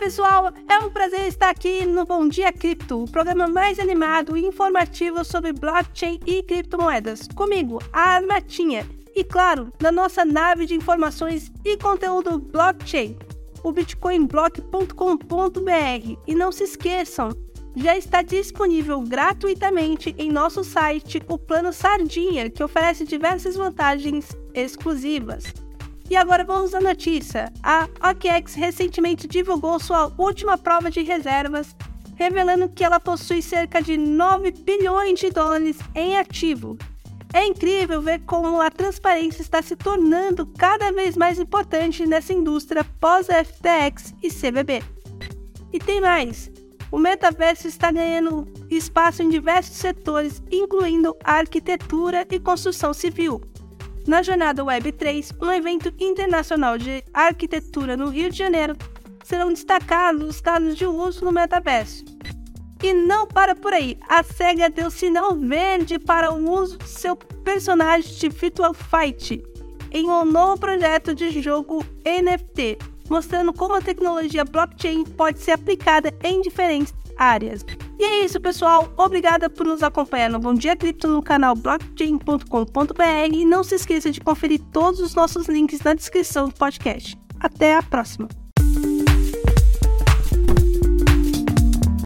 pessoal, é um prazer estar aqui no Bom Dia Cripto, o programa mais animado e informativo sobre blockchain e criptomoedas. Comigo, a Armatinha, e claro, na nossa nave de informações e conteúdo blockchain, o bitcoinblock.com.br. E não se esqueçam, já está disponível gratuitamente em nosso site o plano Sardinha, que oferece diversas vantagens exclusivas. E agora vamos à notícia. A OKEx recentemente divulgou sua última prova de reservas, revelando que ela possui cerca de 9 bilhões de dólares em ativo. É incrível ver como a transparência está se tornando cada vez mais importante nessa indústria pós-FTX e CBB. E tem mais: o metaverso está ganhando espaço em diversos setores, incluindo a arquitetura e construção civil. Na Jornada Web 3, um evento internacional de arquitetura no Rio de Janeiro, serão destacados os casos de uso no metaverso. E não para por aí, a SEGA deu sinal verde para o uso do seu personagem de Virtual Fight em um novo projeto de jogo NFT, mostrando como a tecnologia blockchain pode ser aplicada em diferentes áreas. E é isso, pessoal. Obrigada por nos acompanhar no Bom Dia Cripto no canal blockchain.com.br e não se esqueça de conferir todos os nossos links na descrição do podcast. Até a próxima!